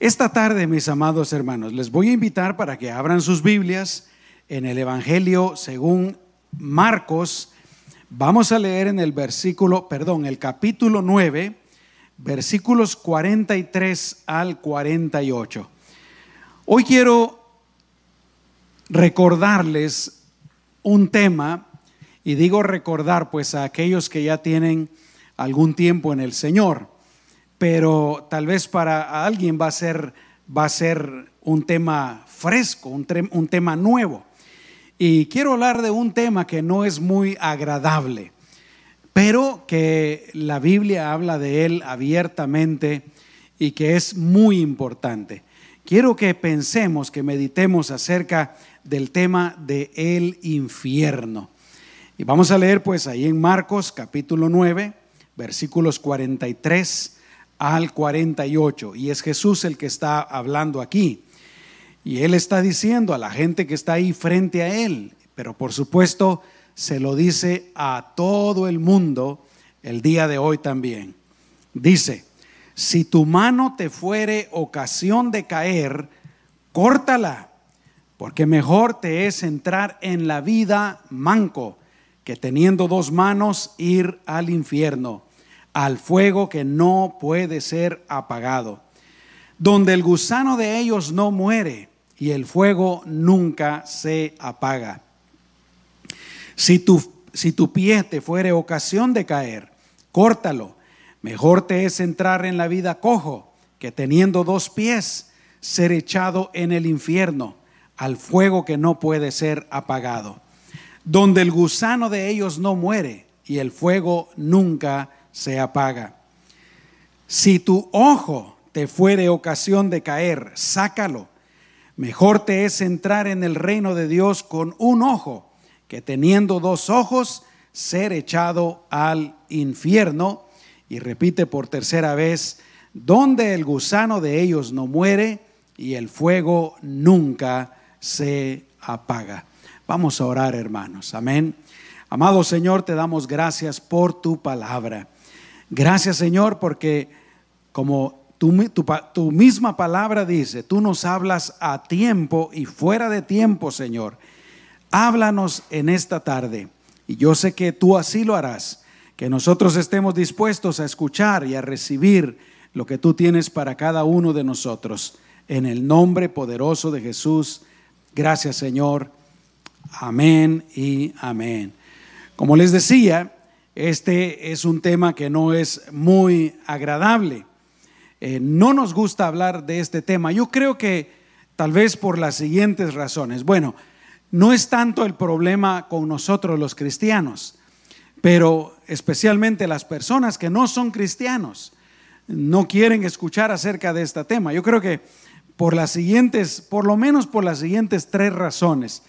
Esta tarde, mis amados hermanos, les voy a invitar para que abran sus Biblias en el Evangelio según Marcos. Vamos a leer en el versículo, perdón, el capítulo 9, versículos 43 al 48. Hoy quiero recordarles un tema, y digo recordar pues a aquellos que ya tienen algún tiempo en el Señor pero tal vez para alguien va a ser, va a ser un tema fresco, un, un tema nuevo. Y quiero hablar de un tema que no es muy agradable, pero que la Biblia habla de él abiertamente y que es muy importante. Quiero que pensemos, que meditemos acerca del tema de el infierno. Y vamos a leer pues ahí en Marcos capítulo 9, versículos 43 al 48. Y es Jesús el que está hablando aquí. Y él está diciendo a la gente que está ahí frente a él, pero por supuesto se lo dice a todo el mundo el día de hoy también. Dice, si tu mano te fuere ocasión de caer, córtala, porque mejor te es entrar en la vida manco que teniendo dos manos ir al infierno al fuego que no puede ser apagado, donde el gusano de ellos no muere y el fuego nunca se apaga. Si tu, si tu pie te fuere ocasión de caer, córtalo. Mejor te es entrar en la vida cojo que teniendo dos pies ser echado en el infierno, al fuego que no puede ser apagado, donde el gusano de ellos no muere y el fuego nunca se apaga. Si tu ojo te fuere ocasión de caer, sácalo. Mejor te es entrar en el reino de Dios con un ojo que teniendo dos ojos ser echado al infierno. Y repite por tercera vez, donde el gusano de ellos no muere y el fuego nunca se apaga. Vamos a orar, hermanos. Amén. Amado Señor, te damos gracias por tu palabra. Gracias Señor porque como tu, misma palabra dice, tú nos hablas a tiempo y fuera de tiempo Señor. Háblanos en esta tarde y yo sé que tú así lo harás, que nosotros estemos dispuestos a escuchar y a recibir lo que tú tienes para cada uno de nosotros. En el nombre poderoso de Jesús. Gracias Señor. Amén y amén. Como les decía, este es un tema que no es muy agradable. Eh, no nos gusta hablar de este tema. Yo creo que tal vez por las siguientes razones. Bueno, no es tanto el problema con nosotros los cristianos, pero especialmente las personas que no son cristianos no quieren escuchar acerca de este tema. Yo creo que por las siguientes, por lo menos por las siguientes tres razones.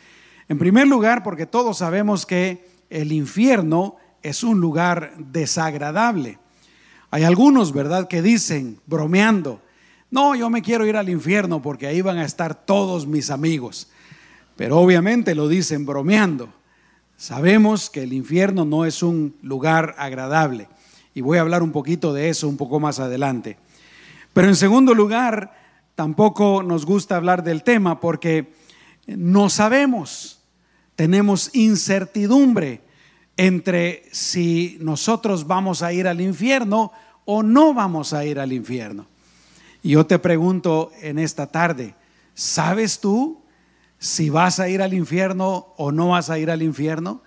En primer lugar, porque todos sabemos que el infierno es un lugar desagradable. Hay algunos, ¿verdad?, que dicen, bromeando, no, yo me quiero ir al infierno porque ahí van a estar todos mis amigos. Pero obviamente lo dicen bromeando. Sabemos que el infierno no es un lugar agradable. Y voy a hablar un poquito de eso un poco más adelante. Pero en segundo lugar, tampoco nos gusta hablar del tema porque no sabemos, tenemos incertidumbre entre si nosotros vamos a ir al infierno o no vamos a ir al infierno. Yo te pregunto en esta tarde, ¿sabes tú si vas a ir al infierno o no vas a ir al infierno?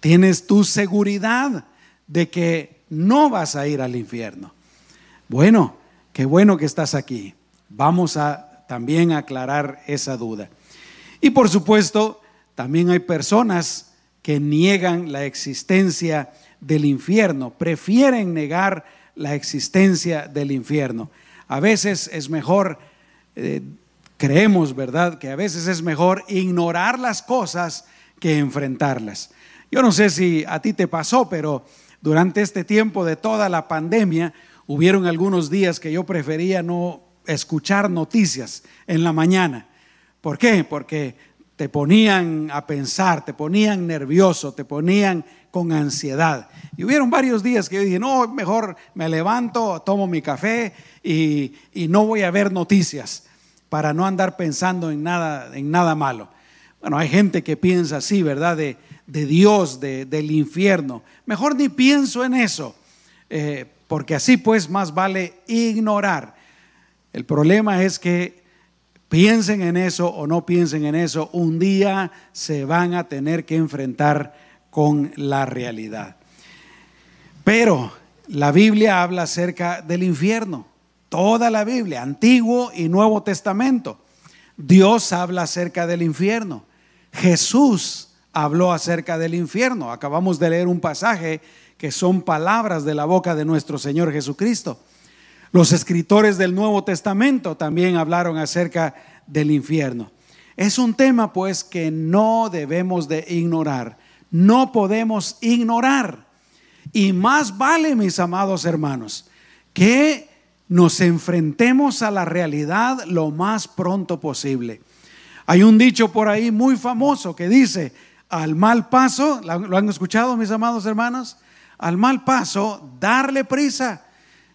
¿Tienes tu seguridad de que no vas a ir al infierno? Bueno, qué bueno que estás aquí. Vamos a también aclarar esa duda. Y por supuesto, también hay personas que niegan la existencia del infierno, prefieren negar la existencia del infierno. A veces es mejor, eh, creemos, ¿verdad? Que a veces es mejor ignorar las cosas que enfrentarlas. Yo no sé si a ti te pasó, pero durante este tiempo de toda la pandemia, hubieron algunos días que yo prefería no escuchar noticias en la mañana. ¿Por qué? Porque te ponían a pensar, te ponían nervioso, te ponían con ansiedad. Y hubieron varios días que yo dije, no, mejor me levanto, tomo mi café y, no voy a ver noticias para no andar pensando en nada, en nada malo. Bueno, hay gente que piensa así, ¿verdad? De, Dios, del infierno. Mejor ni pienso en eso, eh, porque así pues más vale ignorar. El problema es que piensen en eso o no piensen en eso, un día se van a tener que enfrentar con la realidad. Pero la Biblia habla acerca del infierno, toda la Biblia, Antiguo y Nuevo Testamento. Dios habla acerca del infierno. Jesús habló acerca del infierno. Acabamos de leer un pasaje que son palabras de la boca de nuestro Señor Jesucristo. Los escritores del Nuevo Testamento también hablaron acerca del infierno. Es un tema pues que no debemos de ignorar, no podemos ignorar. Y más vale, mis amados hermanos, que nos enfrentemos a la realidad lo más pronto posible. Hay un dicho por ahí muy famoso que dice, al mal paso, ¿lo han escuchado mis amados hermanos? Al mal paso, darle prisa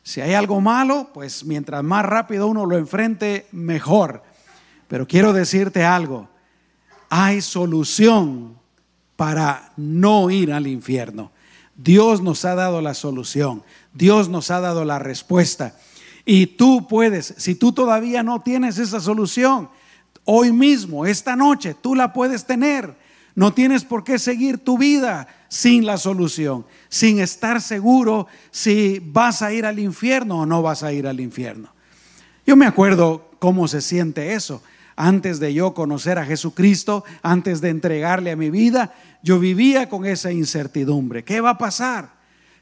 si hay algo malo, pues mientras más rápido uno lo enfrente, mejor. Pero quiero decirte algo, hay solución para no ir al infierno. Dios nos ha dado la solución, Dios nos ha dado la respuesta. Y tú puedes, si tú todavía no tienes esa solución, hoy mismo, esta noche, tú la puedes tener. No tienes por qué seguir tu vida sin la solución, sin estar seguro si vas a ir al infierno o no vas a ir al infierno. Yo me acuerdo cómo se siente eso. Antes de yo conocer a Jesucristo, antes de entregarle a mi vida, yo vivía con esa incertidumbre. ¿Qué va a pasar?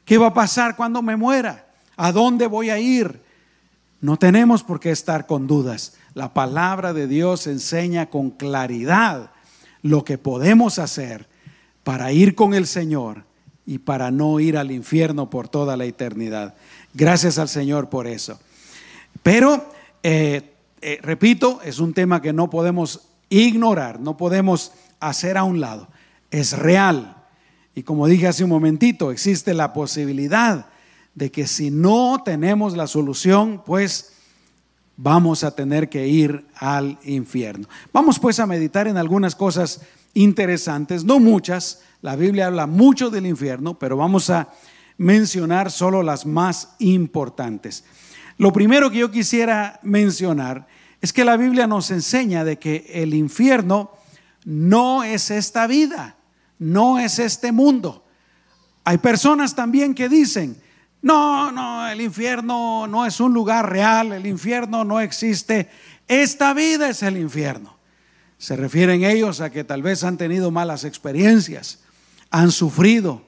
¿Qué va a pasar cuando me muera? ¿A dónde voy a ir? No tenemos por qué estar con dudas. La palabra de Dios enseña con claridad lo que podemos hacer para ir con el Señor y para no ir al infierno por toda la eternidad. Gracias al Señor por eso. Pero, eh, eh, repito, es un tema que no podemos ignorar, no podemos hacer a un lado. Es real. Y como dije hace un momentito, existe la posibilidad de que si no tenemos la solución, pues vamos a tener que ir al infierno. Vamos pues a meditar en algunas cosas interesantes, no muchas. La Biblia habla mucho del infierno, pero vamos a mencionar solo las más importantes. Lo primero que yo quisiera mencionar es que la Biblia nos enseña de que el infierno no es esta vida, no es este mundo. Hay personas también que dicen, no, no, el infierno no es un lugar real, el infierno no existe, esta vida es el infierno. Se refieren ellos a que tal vez han tenido malas experiencias, han sufrido.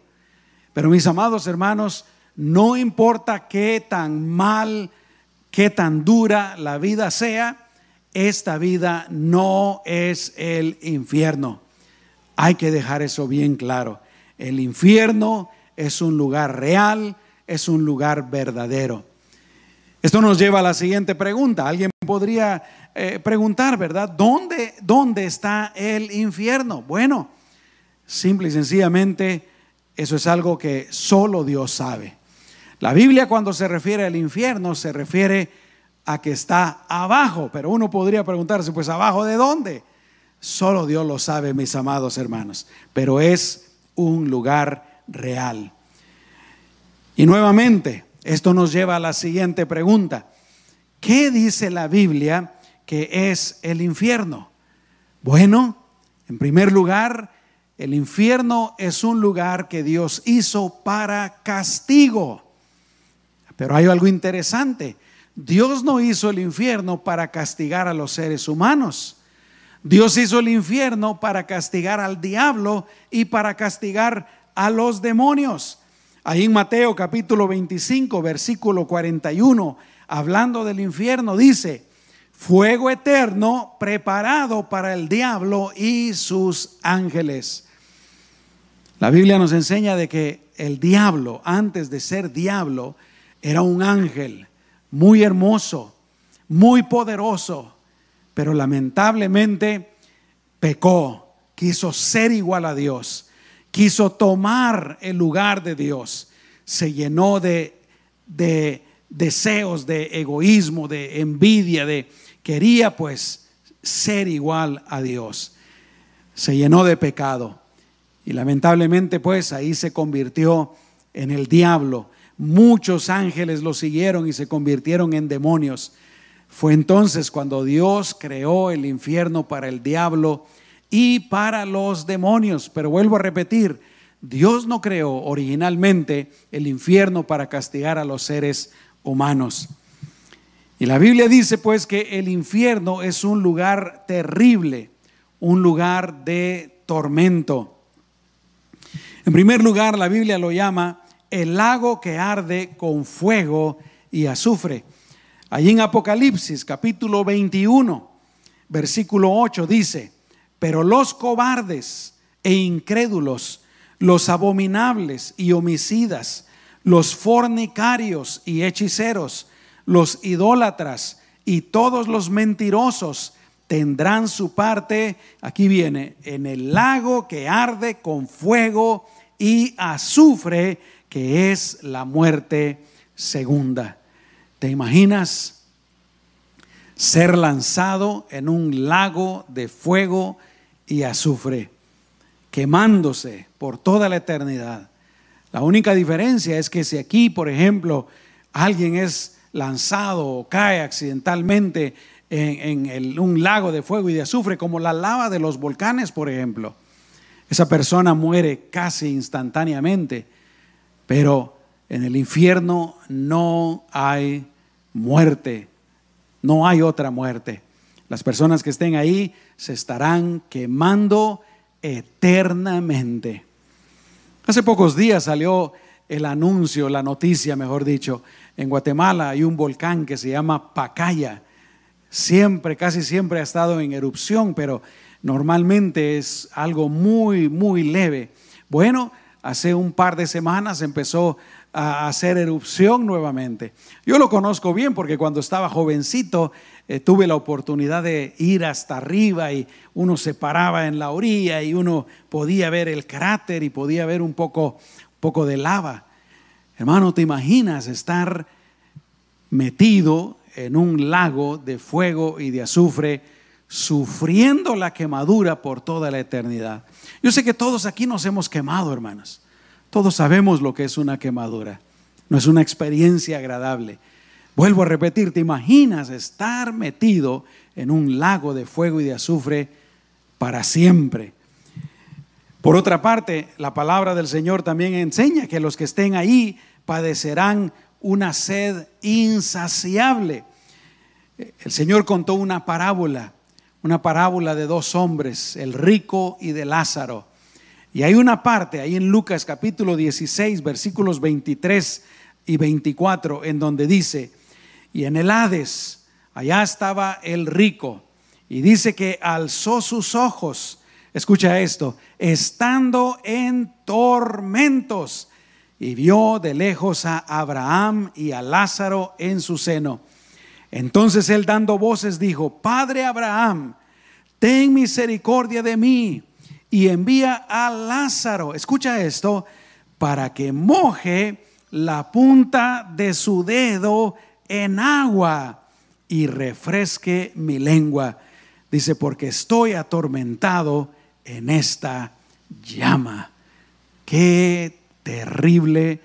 Pero mis amados hermanos, no importa qué tan mal, qué tan dura la vida sea, esta vida no es el infierno. Hay que dejar eso bien claro. El infierno es un lugar real, es un lugar verdadero. Esto nos lleva a la siguiente pregunta. Alguien podría eh, preguntar, ¿verdad? ¿Dónde, ¿Dónde está el infierno? Bueno, simple y sencillamente, eso es algo que solo Dios sabe. La Biblia cuando se refiere al infierno se refiere a que está abajo, pero uno podría preguntarse, pues abajo de dónde? Solo Dios lo sabe, mis amados hermanos, pero es un lugar real. Y nuevamente, esto nos lleva a la siguiente pregunta. ¿Qué dice la Biblia que es el infierno? Bueno, en primer lugar, el infierno es un lugar que Dios hizo para castigo. Pero hay algo interesante. Dios no hizo el infierno para castigar a los seres humanos. Dios hizo el infierno para castigar al diablo y para castigar a los demonios. Ahí en Mateo capítulo 25, versículo 41, hablando del infierno, dice, fuego eterno preparado para el diablo y sus ángeles. La Biblia nos enseña de que el diablo, antes de ser diablo, era un ángel muy hermoso, muy poderoso, pero lamentablemente pecó, quiso ser igual a Dios, quiso tomar el lugar de Dios, se llenó de, de deseos, de egoísmo, de envidia, de quería pues ser igual a Dios. Se llenó de pecado y lamentablemente pues ahí se convirtió en el diablo. Muchos ángeles lo siguieron y se convirtieron en demonios. Fue entonces cuando Dios creó el infierno para el diablo y para los demonios. Pero vuelvo a repetir, Dios no creó originalmente el infierno para castigar a los seres humanos. Y la Biblia dice pues que el infierno es un lugar terrible, un lugar de tormento. En primer lugar, la Biblia lo llama el lago que arde con fuego y azufre. Allí en Apocalipsis capítulo 21, versículo 8 dice, pero los cobardes e incrédulos, los abominables y homicidas, los fornicarios y hechiceros, los idólatras y todos los mentirosos tendrán su parte, aquí viene, en el lago que arde con fuego y azufre, que es la muerte segunda. ¿Te imaginas ser lanzado en un lago de fuego y azufre, quemándose por toda la eternidad? La única diferencia es que si aquí, por ejemplo, alguien es lanzado o cae accidentalmente en, un lago de fuego y de azufre, como la lava de los volcanes, por ejemplo, esa persona muere casi instantáneamente, pero en el infierno no hay muerte, no hay otra muerte. Las personas que estén ahí se estarán quemando eternamente. Hace pocos días salió el anuncio, la noticia, mejor dicho, en Guatemala hay un volcán que se llama Pacaya. Siempre, casi siempre ha estado en erupción, pero normalmente es algo muy, muy leve. Bueno, hace un par de semanas empezó a hacer erupción nuevamente. Yo lo conozco bien porque cuando estaba jovencito eh, tuve la oportunidad de ir hasta arriba y uno se paraba en la orilla y uno podía ver el cráter y podía ver un poco, poco de lava. Hermano, ¿te imaginas estar metido en un lago de fuego y de azufre, sufriendo la quemadura por toda la eternidad? Yo sé que todos aquí nos hemos quemado, hermanos. Todos sabemos lo que es una quemadura. No es una experiencia agradable. Vuelvo a repetir, ¿te imaginas estar metido en un lago de fuego y de azufre para siempre? Por otra parte, la palabra del Señor también enseña que los que estén ahí padecerán una sed insaciable. El Señor contó una parábola, una parábola de dos hombres, el rico y de Lázaro. Y hay una parte ahí en Lucas capítulo 16, versículos 23 y 24, en donde dice, y en el Hades, allá estaba el rico, y dice que alzó sus ojos, escucha esto, estando en tormentos, y vio de lejos a Abraham y a Lázaro en su seno. Entonces él dando voces dijo, Padre Abraham, ten misericordia de mí y envía a Lázaro, escucha esto, para que moje la punta de su dedo en agua y refresque mi lengua. Dice, porque estoy atormentado en esta llama. Qué terrible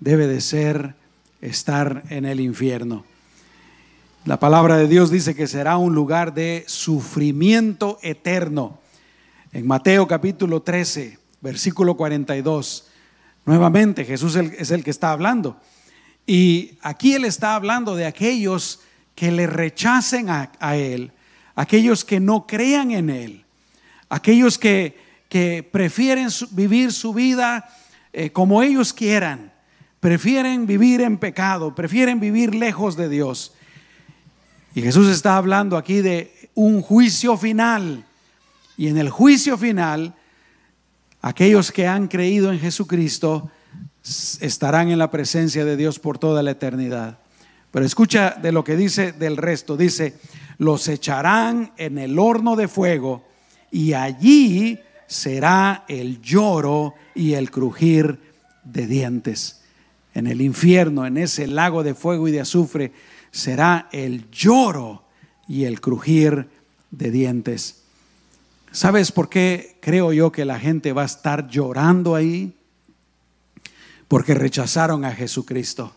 debe de ser estar en el infierno. La palabra de Dios dice que será un lugar de sufrimiento eterno. En Mateo capítulo 13, versículo 42, nuevamente Jesús es el que está hablando. Y aquí Él está hablando de aquellos que le rechacen a, Él, aquellos que no crean en Él, aquellos que, prefieren vivir su vida eh, como ellos quieran, prefieren vivir en pecado, prefieren vivir lejos de Dios. Y Jesús está hablando aquí de un juicio final y en el juicio final, aquellos que han creído en Jesucristo estarán en la presencia de Dios por toda la eternidad. Pero escucha de lo que dice del resto. Dice, los echarán en el horno de fuego y allí será el lloro y el crujir de dientes. En el infierno, en ese lago de fuego y de azufre, será el lloro y el crujir de dientes. ¿Sabes por qué creo yo que la gente va a estar llorando ahí? Porque rechazaron a Jesucristo,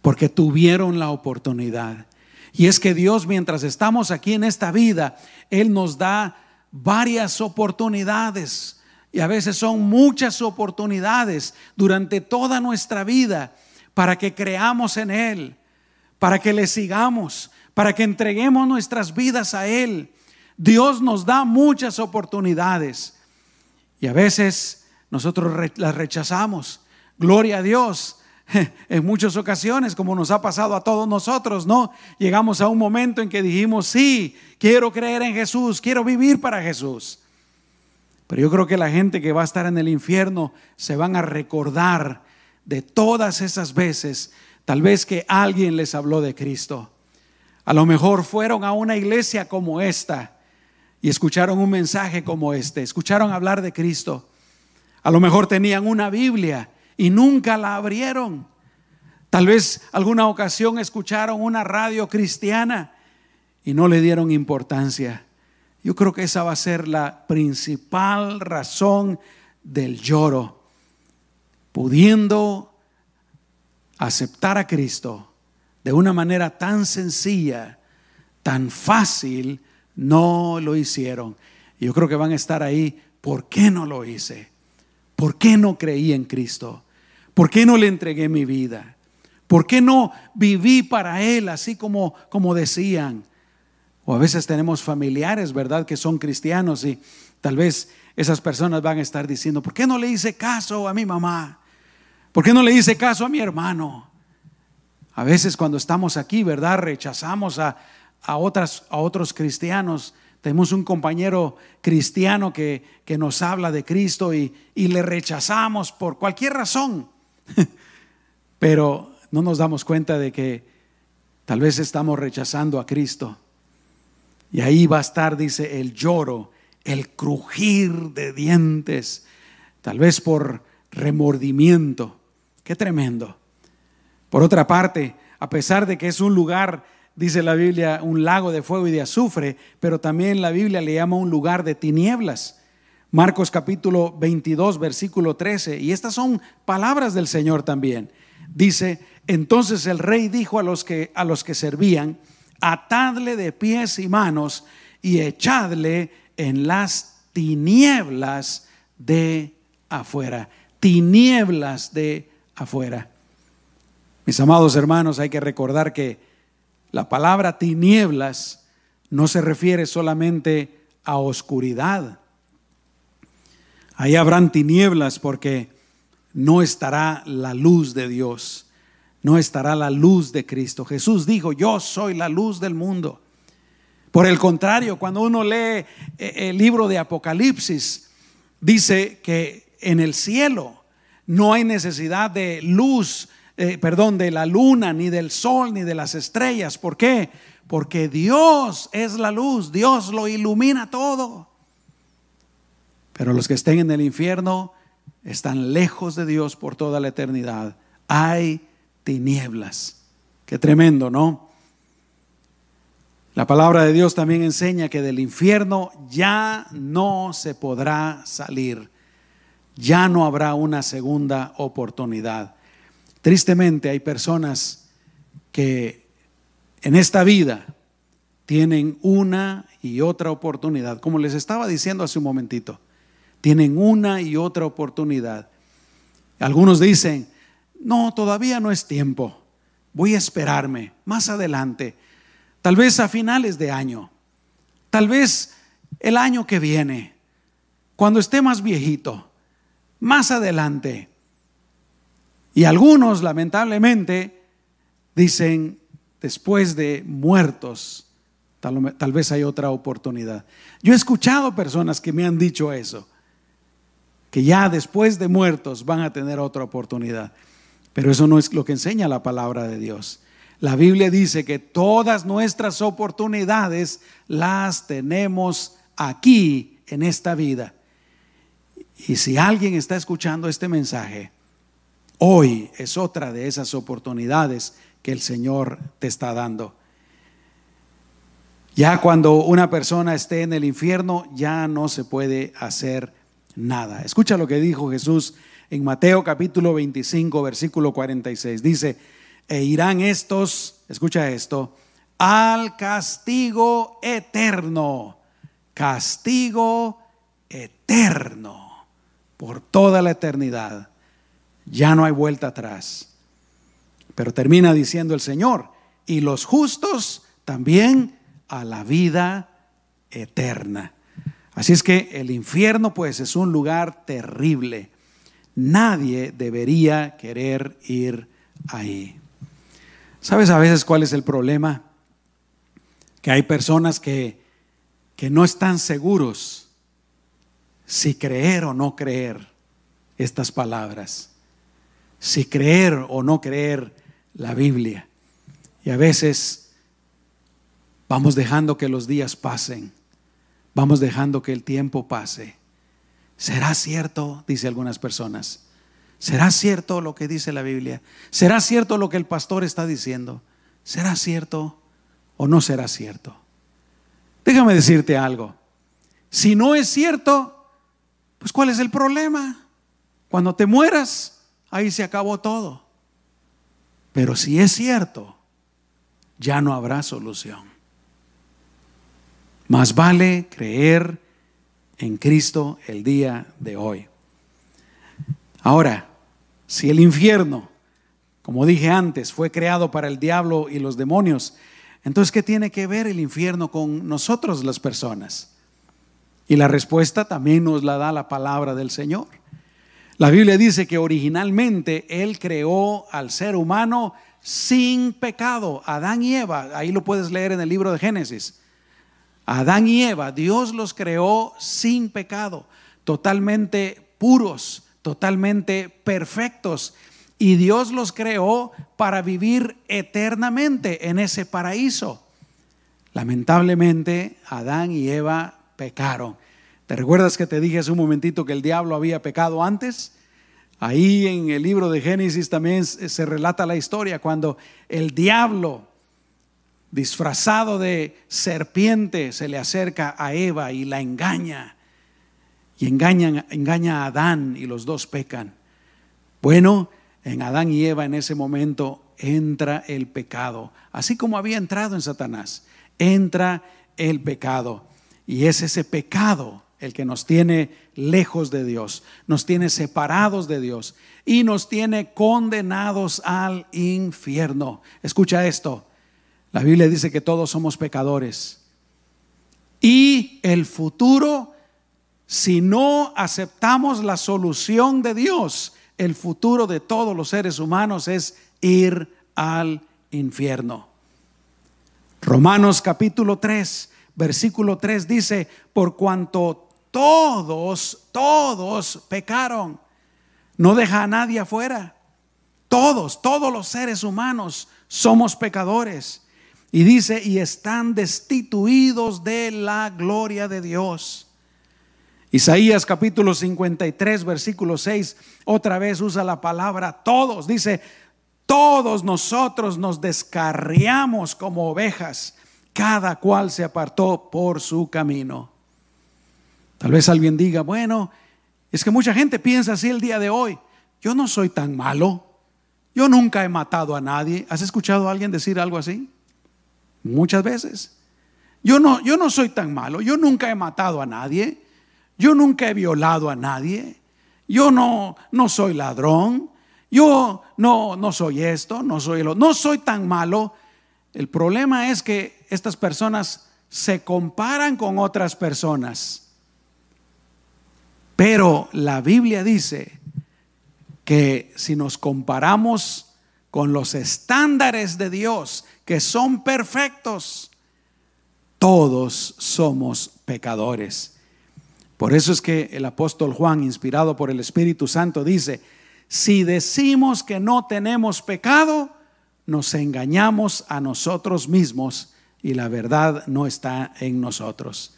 porque tuvieron la oportunidad. Y es que Dios, mientras estamos aquí en esta vida, Él nos da varias oportunidades. Y a veces son muchas oportunidades durante toda nuestra vida para que creamos en Él, para que le sigamos, para que entreguemos nuestras vidas a Él. Dios nos da muchas oportunidades y a veces nosotros las rechazamos. Gloria a Dios. En muchas ocasiones, como nos ha pasado a todos nosotros, ¿no? Llegamos a un momento en que dijimos, sí, quiero creer en Jesús, quiero vivir para Jesús. Pero yo creo que la gente que va a estar en el infierno se van a recordar de todas esas veces, tal vez que alguien les habló de Cristo. A lo mejor fueron a una iglesia como esta y escucharon un mensaje como este, escucharon hablar de Cristo. A lo mejor tenían una Biblia y nunca la abrieron. Tal vez alguna ocasión escucharon una radio cristiana y no le dieron importancia. Yo creo que esa va a ser la principal razón del lloro. Pudiendo aceptar a Cristo de una manera tan sencilla, tan fácil, no lo hicieron. Yo creo que van a estar ahí. ¿Por qué no lo hice? ¿Por qué no creí en Cristo? ¿Por qué no le entregué mi vida? ¿Por qué no viví para Él así como, como decían? O a veces tenemos familiares, ¿verdad?, que son cristianos y tal vez esas personas van a estar diciendo, ¿por qué no le hice caso a mi mamá? ¿Por qué no le hice caso a mi hermano? A veces cuando estamos aquí, ¿verdad?, rechazamos a, otras, a otros cristianos. Tenemos un compañero cristiano que, que nos habla de Cristo y, y le rechazamos por cualquier razón. Pero no nos damos cuenta de que tal vez estamos rechazando a Cristo. Y ahí va a estar, dice, el lloro, el crujir de dientes, tal vez por remordimiento. Qué tremendo. Por otra parte, a pesar de que es un lugar, dice la Biblia, un lago de fuego y de azufre, pero también la Biblia le llama un lugar de tinieblas. Marcos capítulo 22, versículo 13. Y estas son palabras del Señor también. Dice, entonces el rey dijo a los que, a los que servían, atadle de pies y manos y echadle en las tinieblas de afuera. Tinieblas de afuera. Mis amados hermanos, hay que recordar que la palabra tinieblas no se refiere solamente a oscuridad. Ahí habrán tinieblas porque no estará la luz de Dios no estará la luz de Cristo. Jesús dijo, yo soy la luz del mundo. Por el contrario, cuando uno lee eh, el libro de Apocalipsis, dice que en el cielo no hay necesidad de luz, eh, perdón, de la luna, ni del sol, ni de las estrellas. ¿Por qué? Porque Dios es la luz, Dios lo ilumina todo. Pero los que estén en el infierno están lejos de Dios por toda la eternidad. Hay tinieblas. Qué tremendo, ¿no? La palabra de Dios también enseña que del infierno ya no se podrá salir. Ya no habrá una segunda oportunidad. Tristemente hay personas que en esta vida tienen una y otra oportunidad. Como les estaba diciendo hace un momentito, tienen una y otra oportunidad. Algunos dicen, no, todavía no es tiempo. Voy a esperarme más adelante. Tal vez a finales de año. Tal vez el año que viene. Cuando esté más viejito. Más adelante. Y algunos, lamentablemente, dicen, después de muertos, tal, vez hay otra oportunidad. Yo he escuchado personas que me han dicho eso, que ya después de muertos van a tener otra oportunidad. Pero eso no es lo que enseña la palabra de Dios. La Biblia dice que todas nuestras oportunidades las tenemos aquí en esta vida. Y si alguien está escuchando este mensaje, hoy es otra de esas oportunidades que el Señor te está dando. Ya cuando una persona esté en el infierno, ya no se puede hacer nada. Escucha lo que dijo Jesús en Mateo capítulo 25, versículo 46. Dice, e irán estos, escucha esto, al castigo eterno, castigo eterno, por toda la eternidad. Ya no hay vuelta atrás. Pero termina diciendo el Señor, y los justos también a la vida eterna. Así es que el infierno pues es un lugar terrible. Nadie debería querer ir ahí. ¿Sabes a veces cuál es el problema? Que hay personas que, que no están seguros si creer o no creer estas palabras, si creer o no creer la Biblia. Y a veces vamos dejando que los días pasen, vamos dejando que el tiempo pase. ¿Será cierto? Dice algunas personas. ¿Será cierto lo que dice la Biblia? ¿Será cierto lo que el pastor está diciendo? ¿Será cierto o no será cierto? Déjame decirte algo. Si no es cierto, pues ¿cuál es el problema? Cuando te mueras, ahí se acabó todo. Pero si es cierto, ya no habrá solución. Más vale creer en Cristo el día de hoy. Ahora, si el infierno, como dije antes, fue creado para el diablo y los demonios, entonces, ¿qué tiene que ver el infierno con nosotros las personas? Y la respuesta también nos la da la palabra del Señor. La Biblia dice que originalmente Él creó al ser humano sin pecado, Adán y Eva, ahí lo puedes leer en el libro de Génesis. Adán y Eva, Dios los creó sin pecado, totalmente puros, totalmente perfectos. Y Dios los creó para vivir eternamente en ese paraíso. Lamentablemente, Adán y Eva pecaron. ¿Te recuerdas que te dije hace un momentito que el diablo había pecado antes? Ahí en el libro de Génesis también se relata la historia cuando el diablo, disfrazado de serpiente, se le acerca a Eva y la engaña y engaña a Adán y los dos pecan. Bueno, en Adán y Eva en ese momento entra el pecado, así como había entrado en Satanás, entra el pecado. Y es ese pecado el que nos tiene lejos de Dios, nos tiene separados de Dios y nos tiene condenados al infierno. Escucha esto, la Biblia dice que todos somos pecadores y el futuro si no aceptamos la solución de Dios, el futuro de todos los seres humanos es ir al infierno. Romanos capítulo 3, versículo 3 dice, por cuanto todos, todos pecaron, no deja a nadie afuera. Todos, todos los seres humanos somos pecadores. Y dice, y están destituidos de la gloria de Dios. Isaías capítulo 53, versículo 6, otra vez usa la palabra todos. Dice, todos nosotros nos descarriamos como ovejas, cada cual se apartó por su camino. Tal vez alguien diga, bueno, es que mucha gente piensa así el día de hoy. Yo no soy tan malo. Yo nunca he matado a nadie. ¿Has escuchado a alguien decir algo así? Muchas veces. Yo no, yo no soy tan malo. Yo nunca he matado a nadie. Yo nunca he violado a nadie. Yo no, no soy ladrón. Yo no, no soy esto, no soy lo, no soy tan malo. El problema es que estas personas se comparan con otras personas. Pero la Biblia dice que si nos comparamos con los estándares de Dios, que son perfectos, todos somos pecadores. Por eso es que el apóstol Juan, inspirado por el Espíritu Santo, dice, si decimos que no tenemos pecado, nos engañamos a nosotros mismos y la verdad no está en nosotros.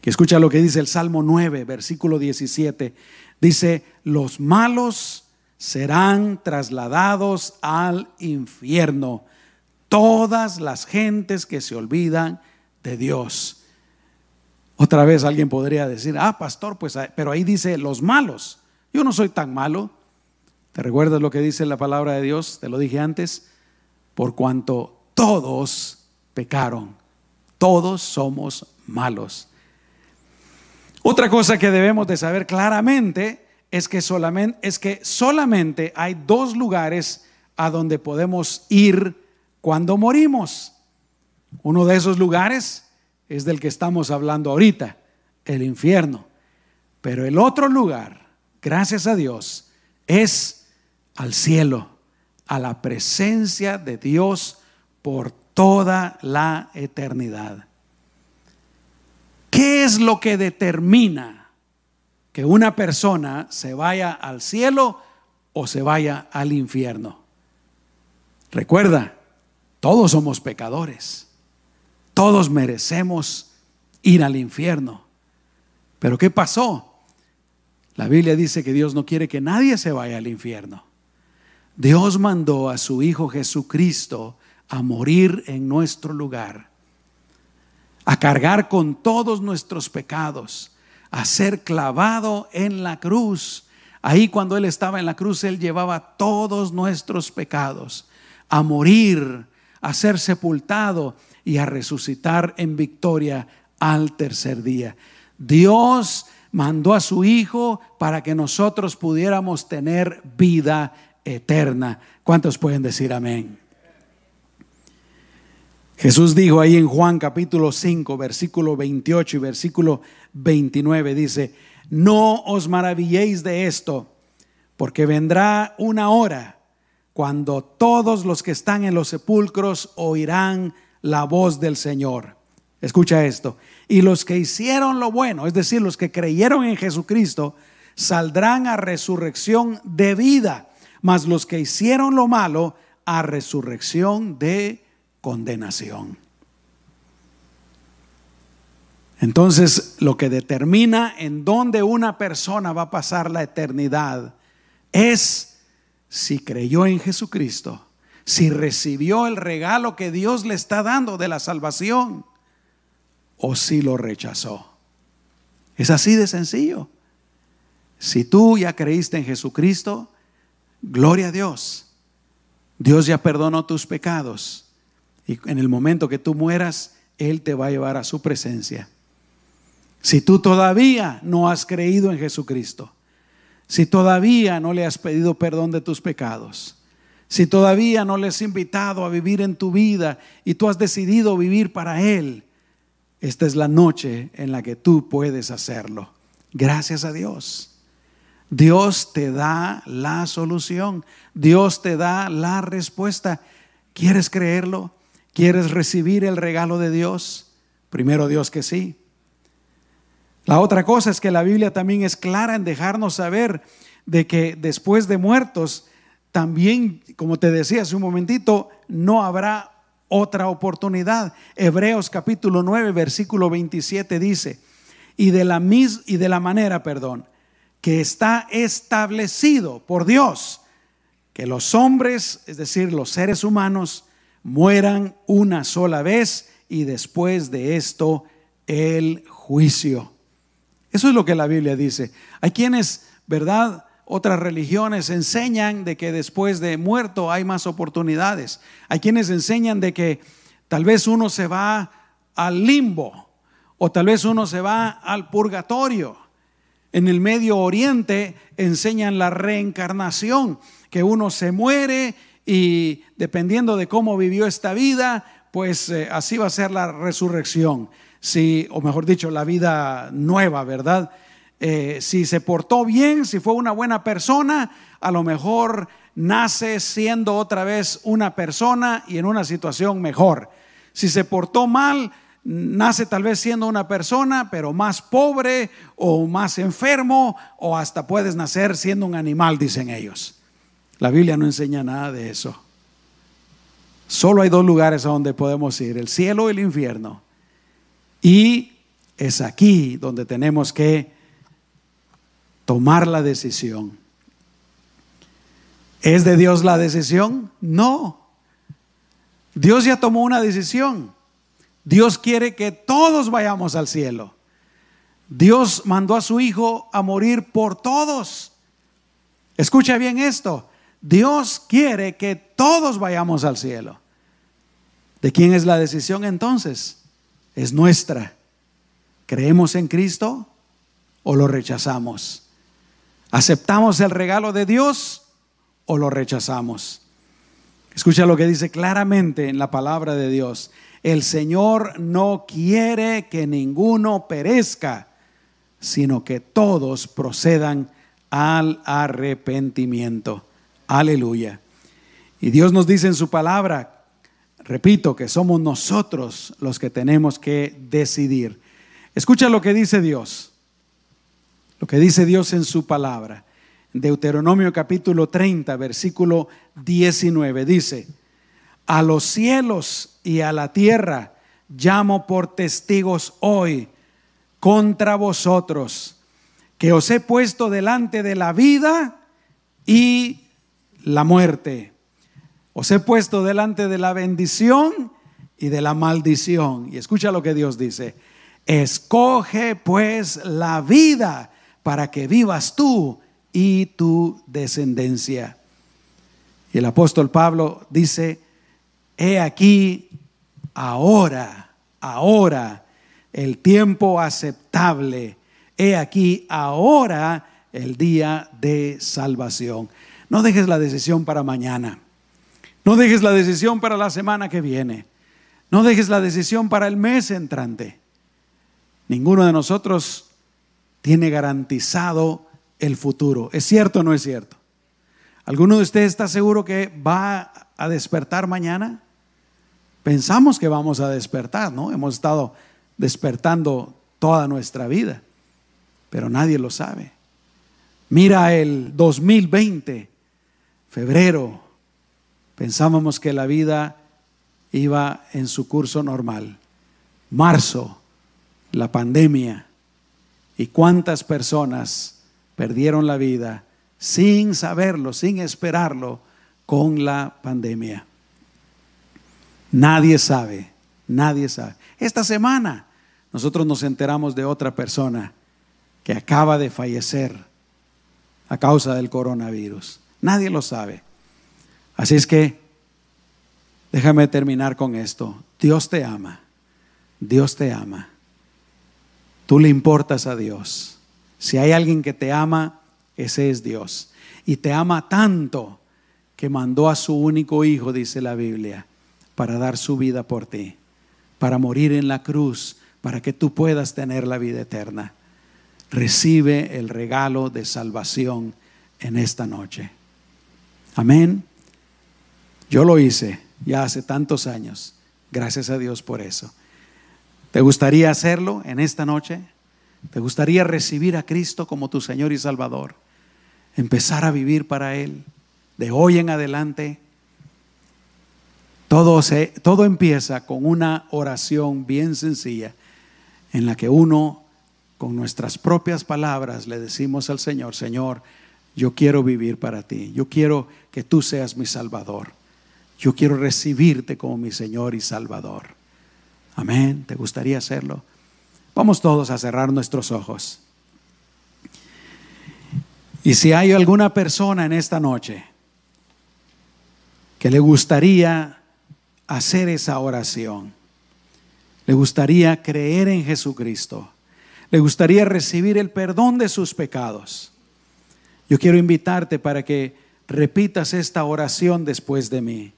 Que escucha lo que dice el Salmo 9, versículo 17. Dice, los malos serán trasladados al infierno. Todas las gentes que se olvidan de Dios. Otra vez alguien podría decir, ah, pastor, pues, pero ahí dice los malos. Yo no soy tan malo. ¿Te recuerdas lo que dice la palabra de Dios? Te lo dije antes. Por cuanto todos pecaron, todos somos malos. Otra cosa que debemos de saber claramente es que solamente, es que solamente hay dos lugares a donde podemos ir cuando morimos. Uno de esos lugares es del que estamos hablando ahorita, el infierno. Pero el otro lugar, gracias a Dios, es al cielo, a la presencia de Dios por toda la eternidad. ¿Qué es lo que determina que una persona se vaya al cielo o se vaya al infierno? Recuerda, todos somos pecadores. Todos merecemos ir al infierno. Pero ¿qué pasó? La Biblia dice que Dios no quiere que nadie se vaya al infierno. Dios mandó a su Hijo Jesucristo a morir en nuestro lugar, a cargar con todos nuestros pecados, a ser clavado en la cruz. Ahí cuando Él estaba en la cruz, Él llevaba todos nuestros pecados, a morir, a ser sepultado y a resucitar en victoria al tercer día. Dios mandó a su Hijo para que nosotros pudiéramos tener vida eterna. ¿Cuántos pueden decir amén? Jesús dijo ahí en Juan capítulo 5, versículo 28 y versículo 29, dice, no os maravilléis de esto, porque vendrá una hora cuando todos los que están en los sepulcros oirán la voz del Señor. Escucha esto. Y los que hicieron lo bueno, es decir, los que creyeron en Jesucristo, saldrán a resurrección de vida, mas los que hicieron lo malo a resurrección de condenación. Entonces, lo que determina en dónde una persona va a pasar la eternidad es si creyó en Jesucristo si recibió el regalo que Dios le está dando de la salvación o si lo rechazó. Es así de sencillo. Si tú ya creíste en Jesucristo, gloria a Dios. Dios ya perdonó tus pecados. Y en el momento que tú mueras, Él te va a llevar a su presencia. Si tú todavía no has creído en Jesucristo, si todavía no le has pedido perdón de tus pecados, si todavía no le has invitado a vivir en tu vida y tú has decidido vivir para Él, esta es la noche en la que tú puedes hacerlo. Gracias a Dios. Dios te da la solución. Dios te da la respuesta. ¿Quieres creerlo? ¿Quieres recibir el regalo de Dios? Primero Dios que sí. La otra cosa es que la Biblia también es clara en dejarnos saber de que después de muertos también, como te decía hace un momentito, no habrá otra oportunidad. Hebreos capítulo 9, versículo 27 dice, y de la, mis, y de la manera, perdón, que está establecido por Dios, que los hombres, es decir, los seres humanos, mueran una sola vez y después de esto el juicio. Eso es lo que la Biblia dice. Hay quienes, ¿verdad? Otras religiones enseñan de que después de muerto hay más oportunidades. Hay quienes enseñan de que tal vez uno se va al limbo o tal vez uno se va al purgatorio. En el Medio Oriente enseñan la reencarnación, que uno se muere y dependiendo de cómo vivió esta vida, pues eh, así va a ser la resurrección. Si, o mejor dicho, la vida nueva, ¿verdad? Eh, si se portó bien, si fue una buena persona, a lo mejor nace siendo otra vez una persona y en una situación mejor. Si se portó mal, nace tal vez siendo una persona, pero más pobre o más enfermo, o hasta puedes nacer siendo un animal, dicen ellos. La Biblia no enseña nada de eso. Solo hay dos lugares a donde podemos ir, el cielo y el infierno. Y es aquí donde tenemos que tomar la decisión. ¿Es de Dios la decisión? No. Dios ya tomó una decisión. Dios quiere que todos vayamos al cielo. Dios mandó a su Hijo a morir por todos. Escucha bien esto. Dios quiere que todos vayamos al cielo. ¿De quién es la decisión entonces? Es nuestra. ¿Creemos en Cristo o lo rechazamos? ¿Aceptamos el regalo de Dios o lo rechazamos? Escucha lo que dice claramente en la palabra de Dios. El Señor no quiere que ninguno perezca, sino que todos procedan al arrepentimiento. Aleluya. Y Dios nos dice en su palabra, repito, que somos nosotros los que tenemos que decidir. Escucha lo que dice Dios, lo que dice Dios en su palabra. Deuteronomio capítulo 30, versículo 19, dice, a los cielos y a la tierra llamo por testigos hoy contra vosotros, que os he puesto delante de la vida y la muerte. Os he puesto delante de la bendición y de la maldición. Y escucha lo que Dios dice. Escoge pues la vida para que vivas tú y tu descendencia. Y el apóstol Pablo dice, he aquí ahora, ahora el tiempo aceptable, he aquí ahora el día de salvación. No dejes la decisión para mañana. No dejes la decisión para la semana que viene. No dejes la decisión para el mes entrante. Ninguno de nosotros tiene garantizado el futuro. ¿Es cierto o no es cierto? ¿Alguno de ustedes está seguro que va a despertar mañana? Pensamos que vamos a despertar, ¿no? Hemos estado despertando toda nuestra vida, pero nadie lo sabe. Mira el 2020, febrero, pensábamos que la vida iba en su curso normal. Marzo, la pandemia. ¿Y cuántas personas perdieron la vida sin saberlo, sin esperarlo, con la pandemia. Nadie sabe, nadie sabe. Esta semana nosotros nos enteramos de otra persona que acaba de fallecer a causa del coronavirus. Nadie lo sabe. Así es que déjame terminar con esto. Dios te ama. Dios te ama. Tú le importas a Dios. Si hay alguien que te ama, ese es Dios. Y te ama tanto que mandó a su único hijo, dice la Biblia, para dar su vida por ti, para morir en la cruz, para que tú puedas tener la vida eterna. Recibe el regalo de salvación en esta noche. Amén. Yo lo hice ya hace tantos años. Gracias a Dios por eso. ¿Te gustaría hacerlo en esta noche? ¿Te gustaría recibir a Cristo como tu Señor y Salvador? Empezar a vivir para Él de hoy en adelante. Todo, se, todo empieza con una oración bien sencilla en la que uno, con nuestras propias palabras, le decimos al Señor, Señor, yo quiero vivir para ti, yo quiero que tú seas mi Salvador, yo quiero recibirte como mi Señor y Salvador. Amén, ¿te gustaría hacerlo? Vamos todos a cerrar nuestros ojos. Y si hay alguna persona en esta noche que le gustaría hacer esa oración, le gustaría creer en Jesucristo, le gustaría recibir el perdón de sus pecados, yo quiero invitarte para que repitas esta oración después de mí.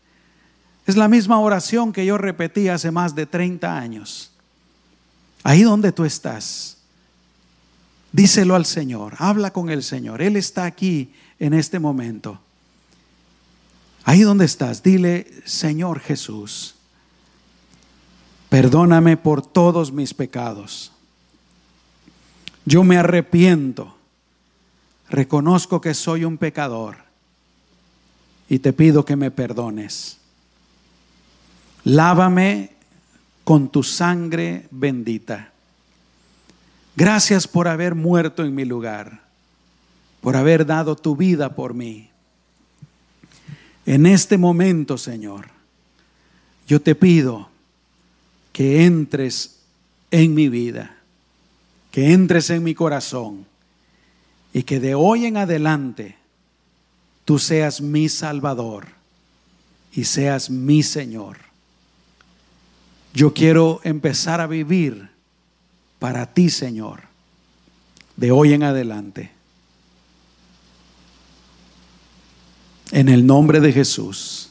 Es la misma oración que yo repetí hace más de 30 años. Ahí donde tú estás, díselo al Señor, habla con el Señor. Él está aquí en este momento. Ahí donde estás, dile, Señor Jesús, perdóname por todos mis pecados. Yo me arrepiento, reconozco que soy un pecador y te pido que me perdones. Lávame con tu sangre bendita. Gracias por haber muerto en mi lugar, por haber dado tu vida por mí. En este momento, Señor, yo te pido que entres en mi vida, que entres en mi corazón y que de hoy en adelante tú seas mi Salvador y seas mi Señor. Yo quiero empezar a vivir para ti, Señor, de hoy en adelante. En el nombre de Jesús.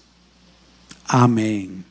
Amén.